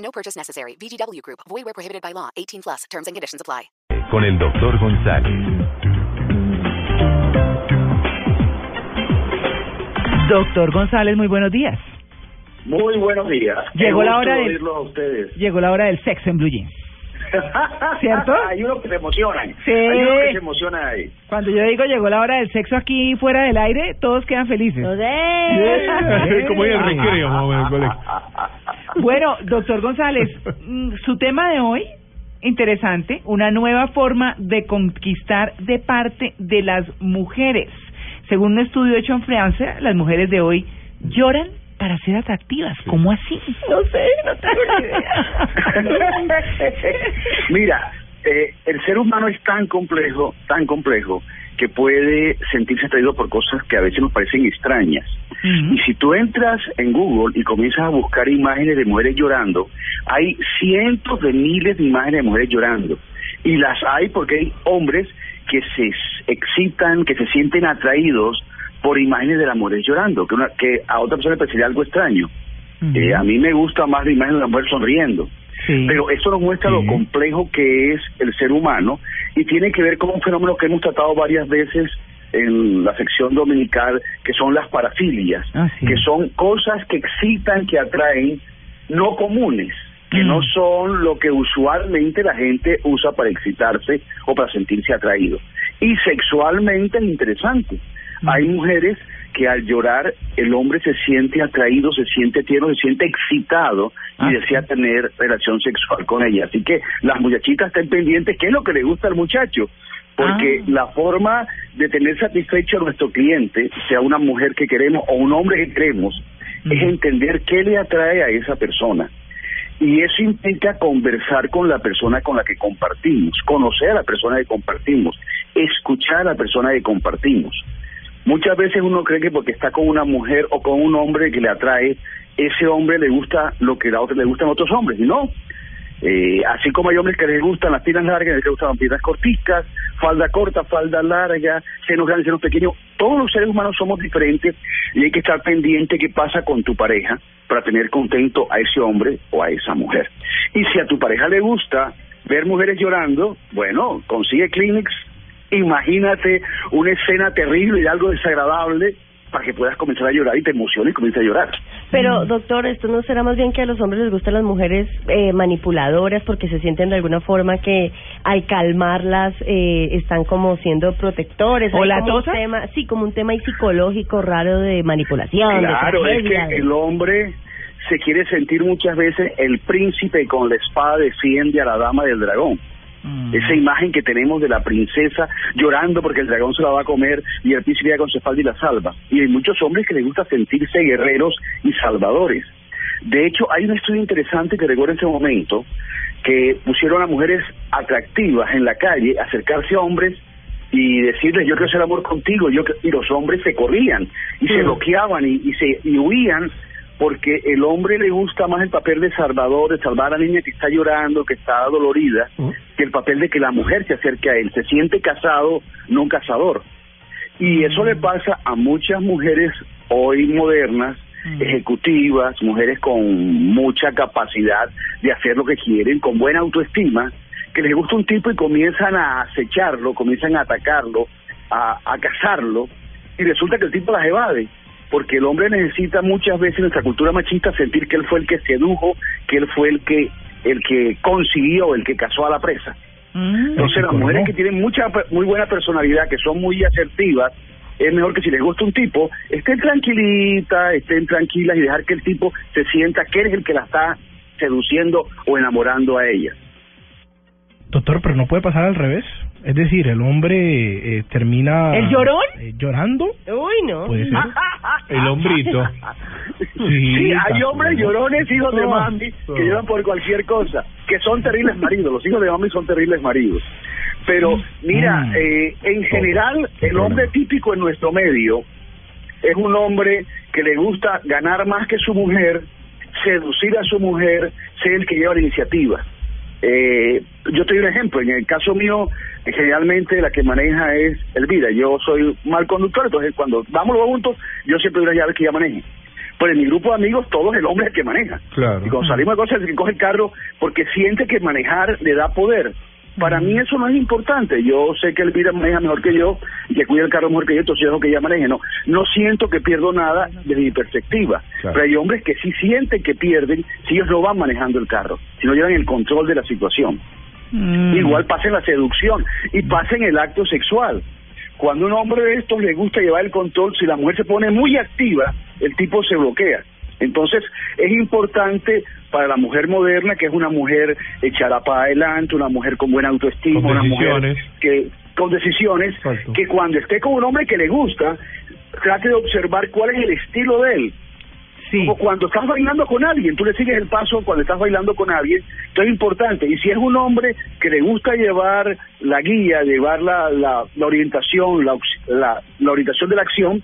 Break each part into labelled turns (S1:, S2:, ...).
S1: No purchase necessary. VGW Group. Void where prohibited by law. 18 plus. Terms and conditions apply.
S2: Con el doctor González.
S3: Doctor González, muy buenos días.
S4: Muy buenos días.
S3: Llegó la hora de-
S4: oírlos a ustedes.
S3: Llegó la hora del sexo en Blue Jeans. ¿Cierto?
S4: Hay unos que se emocionan.
S3: Sí.
S4: Hay unos que se emocionan ahí.
S3: Cuando yo digo llegó la hora del sexo aquí fuera del aire, todos quedan felices.
S5: Como en el recreo,
S3: Bueno, doctor González, mm, su tema de hoy, interesante, una nueva forma de conquistar de parte de las mujeres. Según un estudio hecho en Francia, las mujeres de hoy lloran para ser atractivas. ¿Cómo así? No sé, no tengo ni idea.
S4: Mira, eh, el ser humano es tan complejo, tan complejo, que puede sentirse atraído por cosas que a veces nos parecen extrañas. Y si tú entras en Google y comienzas a buscar imágenes de mujeres llorando, hay cientos de miles de imágenes de mujeres llorando. Y las hay porque hay hombres que se excitan, que se sienten atraídos por imágenes de las mujeres llorando, que, una, que a otra persona le parecería algo extraño. Eh, a mí me gusta más la imagen de una mujer sonriendo.
S3: Sí.
S4: Pero eso nos muestra
S5: Sí.
S4: lo complejo que es el ser humano y tiene que ver con un fenómeno que hemos tratado varias veces en la sección dominical, que son las parafilias,
S3: Ah, sí.
S4: que son cosas que excitan, que atraen, no comunes, que
S3: Mm.
S4: no son lo que usualmente la gente usa para excitarse o para sentirse atraído. Y sexualmente es interesante. Hay mujeres que al llorar el hombre se siente atraído, se siente tierno, se siente excitado y
S3: Ah,
S4: desea tener relación sexual con ella. Así que las muchachitas estén pendientes qué es lo que le gusta al muchacho, porque
S3: Ah.
S4: la forma de tener satisfecho a nuestro cliente, sea una mujer que queremos o un hombre que queremos, es entender qué le atrae a esa persona. Y eso implica conversar con la persona con la que compartimos, conocer a la persona que compartimos, escuchar a la persona que compartimos. Muchas veces uno cree que porque está con una mujer o con un hombre que le atrae, ese hombre le gusta lo que la otra le gustan otros hombres. Y no. Eh, así como hay hombres que les gustan las piernas largas, les gustan las piernas corticas, falda corta, falda larga, senos grandes, senos pequeños. Todos los seres humanos somos diferentes y hay que estar pendiente qué pasa con tu pareja para tener contento a ese hombre o a esa mujer. Y si a tu pareja le gusta ver mujeres llorando, bueno, consigue Kleenex, imagínate una escena terrible y algo desagradable para que puedas comenzar a llorar y te emociones y comiences a llorar.
S6: Pero, doctor, ¿esto no será más bien que a los hombres les gustan las mujeres eh, manipuladoras porque se sienten de alguna forma que al calmarlas eh, están como siendo protectores?
S3: ¿O
S6: Hay
S3: la
S6: como tema, Sí, como un tema psicológico raro de manipulación,
S4: Claro,
S6: de
S4: es que el hombre se quiere sentir muchas veces el príncipe con la espada defiende a la dama del dragón.
S3: Mm.
S4: Esa imagen que tenemos de la princesa llorando porque el dragón se la va a comer y el príncipe llega con su espalda y la salva. Y hay muchos hombres que les gusta sentirse guerreros y salvadores. De hecho, hay un estudio interesante que recuerdo en ese momento que pusieron a mujeres atractivas en la calle a acercarse a hombres y decirles yo quiero hacer amor contigo yo que-". y los hombres se corrían y se bloqueaban y, y se y huían porque el hombre le gusta más el papel de salvador, de salvar a la niña que está llorando, que está dolorida, que el papel de que la mujer se acerque a él. Se siente casado, no un cazador. Y eso le pasa a muchas mujeres hoy modernas, ejecutivas, mujeres con mucha capacidad de hacer lo que quieren, con buena autoestima, que les gusta un tipo y comienzan a acecharlo, comienzan a atacarlo, a, a cazarlo, y resulta que el tipo las evade porque el hombre necesita muchas veces en nuestra cultura machista sentir que él fue el que sedujo, que él fue el que el que consiguió, el que casó a la presa.
S3: Mm.
S4: Entonces las mujeres que tienen mucha muy buena personalidad, que son muy asertivas, es mejor que si les gusta un tipo, estén tranquilitas, estén tranquilas y dejar que el tipo se sienta que eres el que la está seduciendo o enamorando a ella.
S5: Doctor, pero no puede pasar al revés. Es decir, el hombre eh, termina...
S3: ¿El llorón?
S5: eh, llorando,
S6: Uy, no.
S5: puede ser.
S7: El hombrito.
S5: Sí,
S4: Sí, hay hombres llorones, hijos de mami, que lloran por cualquier cosa, que son terribles maridos. Los hijos de mami son terribles maridos. Pero, mira,
S5: Mm.
S4: eh, en general, el hombre típico en nuestro medio es un hombre que le gusta ganar más que su mujer, seducir a su mujer, ser el que lleva la iniciativa. Eh, yo te doy un ejemplo. En el caso mío, generalmente la que maneja es Elvira. Yo soy mal conductor, entonces cuando vamos los juntos, yo siempre doy una llave que ella maneje. Pero en mi grupo de amigos, todo es el hombre el que maneja.
S7: Claro.
S4: Y cuando salimos de cosas, el que coge el carro porque siente que manejar le da poder. Para mí eso no es importante. Yo sé que Elvira maneja mejor que yo y que cuida el carro mejor que yo, entonces yo dejo que ella maneje. No, no siento que pierdo nada desde mi perspectiva.
S7: Claro.
S4: Pero hay hombres que sí sienten que pierden si ellos no van manejando el carro, si no llevan el control de la situación.
S3: Mm.
S4: Igual pasa en la seducción y pasa en el acto sexual. Cuando un hombre de estos le gusta llevar el control, si la mujer se pone muy activa, el tipo se bloquea. Entonces, es importante para la mujer moderna, que es una mujer echada para adelante, una mujer con buena autoestima,
S7: Con
S4: una mujer que con decisiones,
S7: Exacto.
S4: que cuando esté con un hombre que le gusta, trate de observar cuál es el estilo de él.
S3: Sí.
S4: Como cuando estás bailando con alguien, tú le sigues el paso cuando estás bailando con alguien, esto es importante. Y si es un hombre que le gusta llevar la guía, llevar la, la, la orientación, la, la, la orientación de la acción,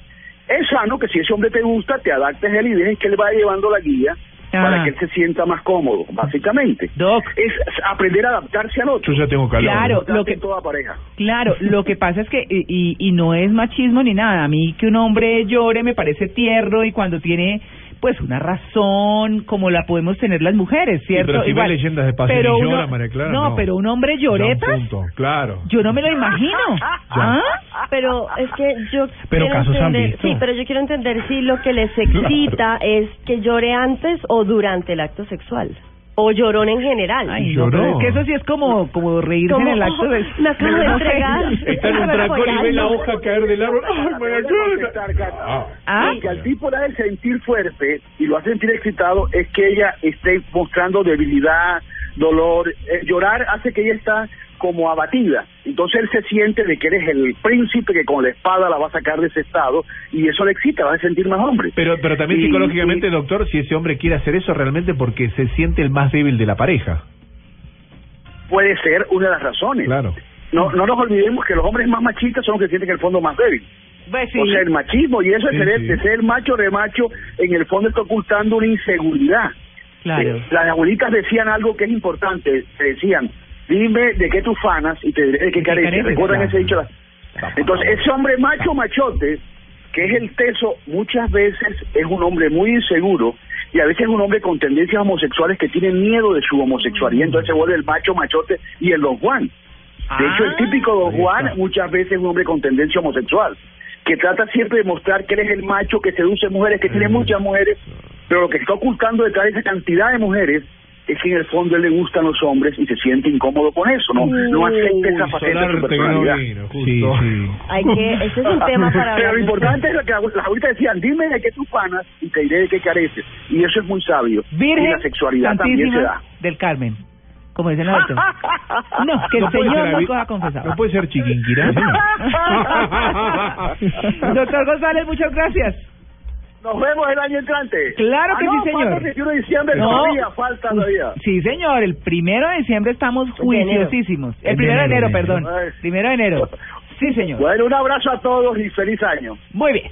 S4: es sano que si ese hombre te gusta, te adaptes a él y dejes que él vaya llevando la guía
S3: Ah.
S4: para que él se sienta más cómodo, básicamente.
S3: Doc.
S4: Es aprender a adaptarse al otro.
S7: Yo ya tengo calor.
S3: Claro, lo que-
S4: toda pareja.
S3: Claro, lo que pasa es que, y, y, y no es machismo ni nada, a mí que un hombre llore me parece tierno y cuando tiene pues una razón como la podemos tener las mujeres, ¿cierto?
S7: pero si
S3: Igual,
S7: ve leyendas de pasión
S3: pero
S7: y
S3: uno-
S7: llora, María Clara, no.
S3: pero un hombre
S7: punto, Claro.
S3: yo no me lo imagino. ¿Ah?
S6: Pero es que yo
S5: Pero
S6: quiero
S5: casos han
S6: entender,
S5: visto.
S6: sí, pero yo quiero entender si lo que les excita es que llore antes o durante el acto sexual o llorón en general.
S3: Ay, no, pero
S7: Lloró.
S3: es que eso sí es como, como reírse
S6: Como,
S3: en el acto de...
S6: me acabo de entregar.
S7: Está en un trancón y ve la hoja caer del árbol. ¡Ay,
S4: Cata.
S7: Ah.
S3: Ah.
S4: Lo que al tipo le hace sentir fuerte y lo hace sentir excitado es que ella esté mostrando debilidad, dolor. Eh, llorar hace que ella está como abatida. Entonces él se siente de que eres el príncipe que con la espada la va a sacar de ese estado y eso le excita, va a sentir más hombre.
S7: Pero, pero también
S4: Y-
S7: psicológicamente,
S4: y-
S7: doctor, si ese hombre quiere hacer eso realmente porque se siente el más débil de la pareja.
S4: puede ser una de las razones.
S7: Claro.
S4: No, no nos olvidemos que los hombres más machistas son los que sienten que el fondo más débil.
S3: Pues sí.
S4: O sea, el machismo y eso
S7: Sí,
S4: de, ser,
S7: sí.
S4: de ser macho de macho, en el fondo está ocultando una inseguridad.
S3: Claro.
S4: Eh, las abuelitas decían algo que es importante, te decían, dime de qué tú fanas y te diré de qué careces. ¿Recuerdan
S3: claro.
S4: ese dicho? Entonces, ese hombre macho machote, que es el teso, muchas veces es un hombre muy inseguro y a veces es un hombre con tendencias homosexuales que tiene miedo de su homosexualidad, entonces se vuelve el macho machote y el don Juan. De hecho, el típico don Juan muchas veces es un hombre con tendencia homosexual, que trata siempre de mostrar que eres el macho que seduce mujeres, que tiene muchas mujeres, pero lo que está ocultando detrás de esa cantidad de mujeres es que en el fondo él le gustan los hombres y se siente incómodo con eso, ¿no? No acepta esa
S7: Uy,
S4: faceta de su
S7: no
S4: personalidad.
S7: vino.
S5: Sí, sí.
S6: Hay que, ese es un tema para.
S4: Pero lo importante es lo que las abuelitas decían, dime de qué tú fanas y te diré de qué careces. Y eso es muy sabio. y
S3: Virgen
S4: la sexualidad también se
S3: Santísima
S4: da.
S3: del Carmen, como dicen los otros. No, que el
S7: No puede
S3: Señor
S7: Avi-
S3: coja confesado.
S7: No puede ser chiquinquirá.
S3: Doctor González, muchas gracias.
S4: Nos vemos el año entrante.
S3: Claro
S4: Ah,
S3: que
S4: no,
S3: sí, señor.
S4: falta el 21 de diciembre
S3: No.
S4: todavía, falta todavía.
S3: Sí, señor, el primero de diciembre estamos juiciosísimos. El primero de
S5: enero,
S3: perdón. Primero de enero. Sí, señor.
S4: Bueno, un abrazo a todos y feliz año.
S3: Muy bien.